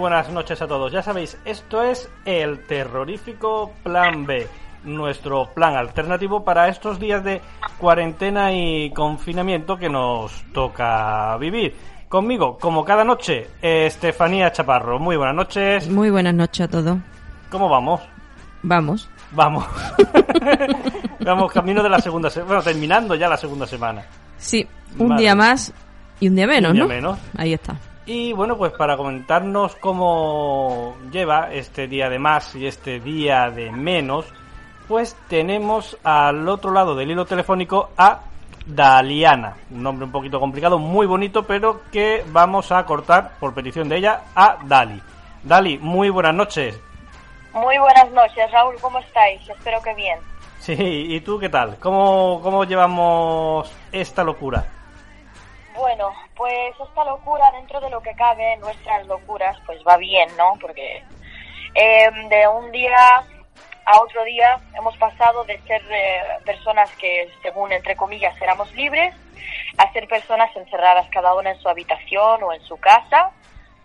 Buenas noches a todos. Ya sabéis, esto es el terrorífico Plan B, nuestro plan alternativo para estos días de cuarentena y confinamiento que nos toca vivir. Conmigo, como cada noche, Estefanía Chaparro. Muy buenas noches. Muy buenas noches a todos. ¿Cómo vamos? Vamos. Vamos. vamos camino de la segunda semana. Bueno, terminando ya la segunda semana. Sí, un día más y un día menos, un día ¿no? menos. Ahí está. Y bueno, pues para comentarnos cómo lleva este día de más y este día de menos, pues tenemos al otro lado del hilo telefónico a Daliana, un nombre un poquito complicado, muy bonito, pero que vamos a cortar por petición de ella a Dali. Dali, muy buenas noches. Muy buenas noches, Raúl, ¿cómo estáis? Espero que bien. Sí, ¿y tú qué tal? ¿Cómo, cómo llevamos esta locura? Bueno, pues esta locura, dentro de lo que cabe, nuestras locuras, pues va bien, ¿no? Porque eh, de un día a otro día hemos pasado de ser eh, personas que, según entre comillas, éramos libres, a ser personas encerradas cada una en su habitación o en su casa,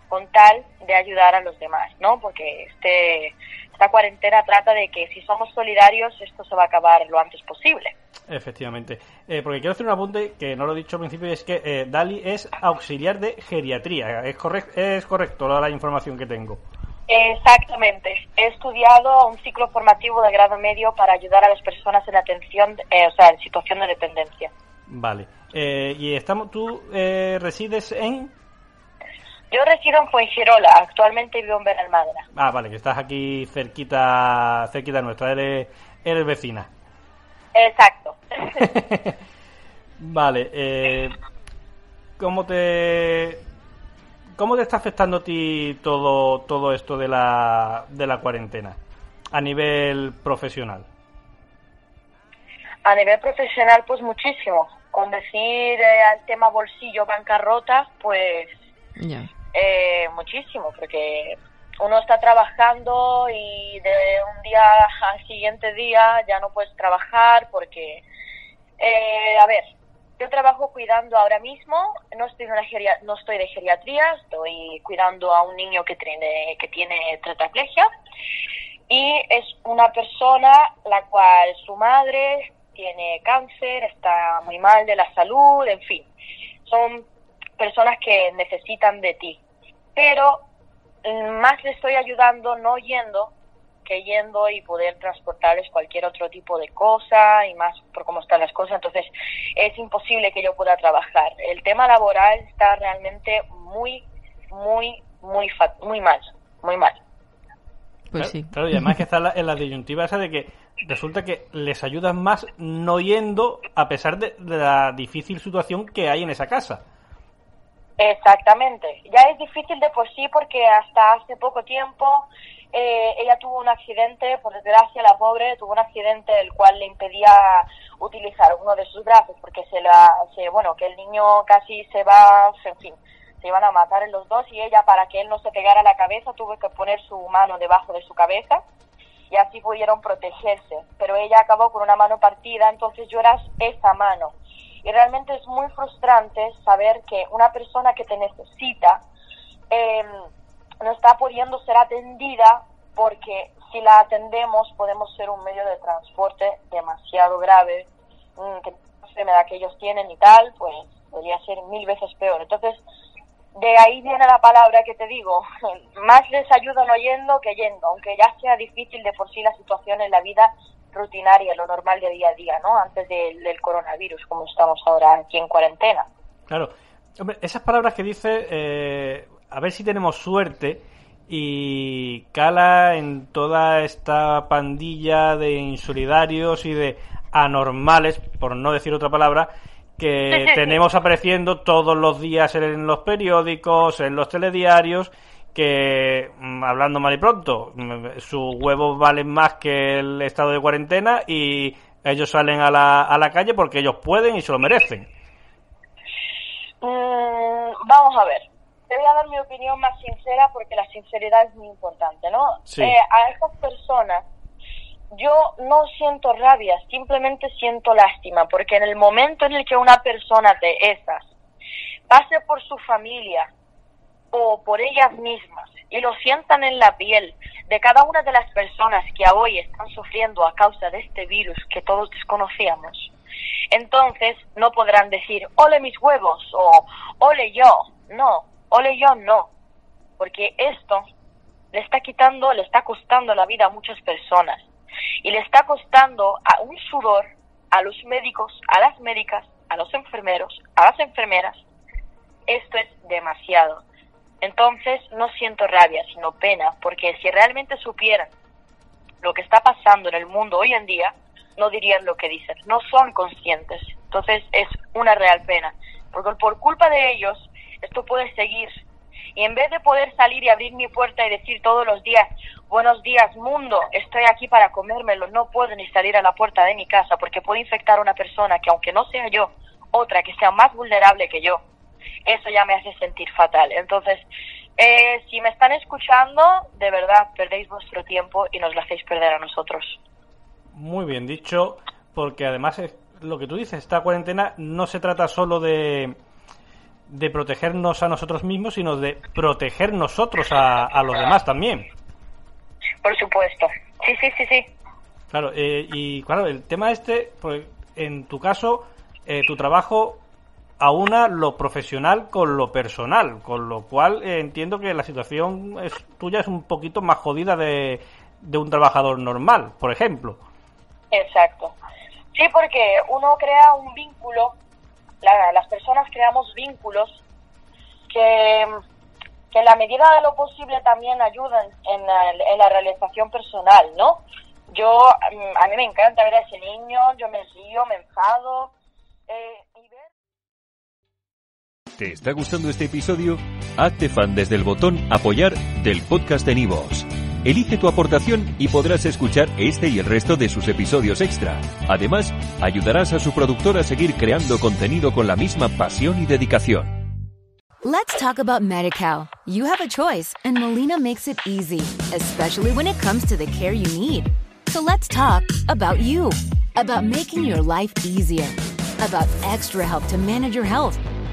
con tal de ayudar a los demás, ¿no? Porque este, esta cuarentena trata de que si somos solidarios, esto se va a acabar lo antes posible. Efectivamente. Eh, porque quiero hacer un apunte que no lo he dicho al principio, es que eh, Dali es auxiliar de geriatría. ¿Es, correct es correcto la, la información que tengo? Exactamente. He estudiado un ciclo formativo de grado medio para ayudar a las personas en atención, eh, o sea, en situación de dependencia. Vale. Eh, ¿Y estamos, tú eh, resides en...? Yo resido en Fuengirola, actualmente vivo en Benalmádena. Ah, vale, que estás aquí cerquita, cerquita nuestra, eres, eres vecina. Exacto. vale, eh, ¿cómo te cómo te está afectando a ti todo todo esto de la de la cuarentena a nivel profesional? A nivel profesional, pues muchísimo. Con decir eh, al tema bolsillo, bancarrota, pues Ya. Eh, muchísimo, porque uno está trabajando y de un día al siguiente día ya no puedes trabajar porque, eh, a ver, yo trabajo cuidando ahora mismo, no estoy, geria- no estoy de geriatría, estoy cuidando a un niño que tiene, que tiene tetraplegia y es una persona la cual su madre tiene cáncer, está muy mal de la salud, en fin, son personas que necesitan de ti. Pero mm, más le estoy ayudando no yendo que yendo y poder transportarles cualquier otro tipo de cosa y más por cómo están las cosas. Entonces es imposible que yo pueda trabajar. El tema laboral está realmente muy, muy, muy, fa- muy mal, muy mal. Pues claro, sí. Claro, y además que está la- en la disyuntiva esa de que resulta que les ayudas más no yendo a pesar de, de la difícil situación que hay en esa casa. Exactamente. Ya es difícil de por sí porque hasta hace poco tiempo eh, ella tuvo un accidente, por desgracia la pobre tuvo un accidente el cual le impedía utilizar uno de sus brazos porque se la, se, bueno, que el niño casi se va, en fin, se iban a matar en los dos y ella para que él no se pegara la cabeza tuvo que poner su mano debajo de su cabeza y así pudieron protegerse. Pero ella acabó con una mano partida, entonces era esa mano. Y realmente es muy frustrante saber que una persona que te necesita eh, no está pudiendo ser atendida porque si la atendemos podemos ser un medio de transporte demasiado grave, mm, que la enfermedad que ellos tienen y tal, pues podría ser mil veces peor. Entonces, de ahí viene la palabra que te digo, más les ayuda no yendo que yendo, aunque ya sea difícil de por sí la situación en la vida rutinaria, lo normal de día a día, ¿no? Antes del, del coronavirus, como estamos ahora aquí en cuarentena. Claro. Hombre, esas palabras que dice, eh, a ver si tenemos suerte y cala en toda esta pandilla de insolidarios y de anormales, por no decir otra palabra, que tenemos apareciendo todos los días en los periódicos, en los telediarios, que, mm, hablando mal y pronto, mm, sus huevos valen más que el estado de cuarentena y ellos salen a la, a la calle porque ellos pueden y se lo merecen. Mm, vamos a ver. Te voy a dar mi opinión más sincera porque la sinceridad es muy importante, ¿no? Sí. Eh, a estas personas yo no siento rabia, simplemente siento lástima, porque en el momento en el que una persona de esas pase por su familia o por ellas mismas y lo sientan en la piel de cada una de las personas que hoy están sufriendo a causa de este virus que todos desconocíamos, entonces no podrán decir, ole mis huevos o ole yo, no, ole yo no, porque esto le está quitando, le está costando la vida a muchas personas y le está costando a un sudor a los médicos, a las médicas, a los enfermeros, a las enfermeras. Esto es demasiado. Entonces no siento rabia, sino pena, porque si realmente supieran lo que está pasando en el mundo hoy en día, no dirían lo que dicen, no son conscientes. Entonces es una real pena, porque por culpa de ellos esto puede seguir. Y en vez de poder salir y abrir mi puerta y decir todos los días, buenos días mundo, estoy aquí para comérmelo, no puedo ni salir a la puerta de mi casa porque puedo infectar a una persona que aunque no sea yo, otra que sea más vulnerable que yo, eso ya me hace sentir fatal. Entonces, eh, si me están escuchando, de verdad, perdéis vuestro tiempo y nos lo hacéis perder a nosotros. Muy bien dicho, porque además es lo que tú dices, esta cuarentena no se trata solo de, de protegernos a nosotros mismos, sino de proteger nosotros a, a los demás también. Por supuesto. Sí, sí, sí, sí. Claro, eh, y claro, el tema este, pues, en tu caso, eh, tu trabajo aúna lo profesional con lo personal, con lo cual eh, entiendo que la situación es, tuya es un poquito más jodida de, de un trabajador normal, por ejemplo. Exacto. Sí, porque uno crea un vínculo, la- las personas creamos vínculos que, que en la medida de lo posible también ayudan en la, en la realización personal, ¿no? Yo, mm, a mí me encanta ver a ese niño, yo me río, me enfado, eh. ¿Te está gustando este episodio? Hazte fan desde el botón Apoyar del podcast de Nivos. Elige tu aportación y podrás escuchar este y el resto de sus episodios extra. Además, ayudarás a su productor a seguir creando contenido con la misma pasión y dedicación. Let's talk about MediCal. You have a choice, and Molina makes it easy, especially when it comes to the care you need. So let's talk about you, about making your life easier, about extra help to manage your health.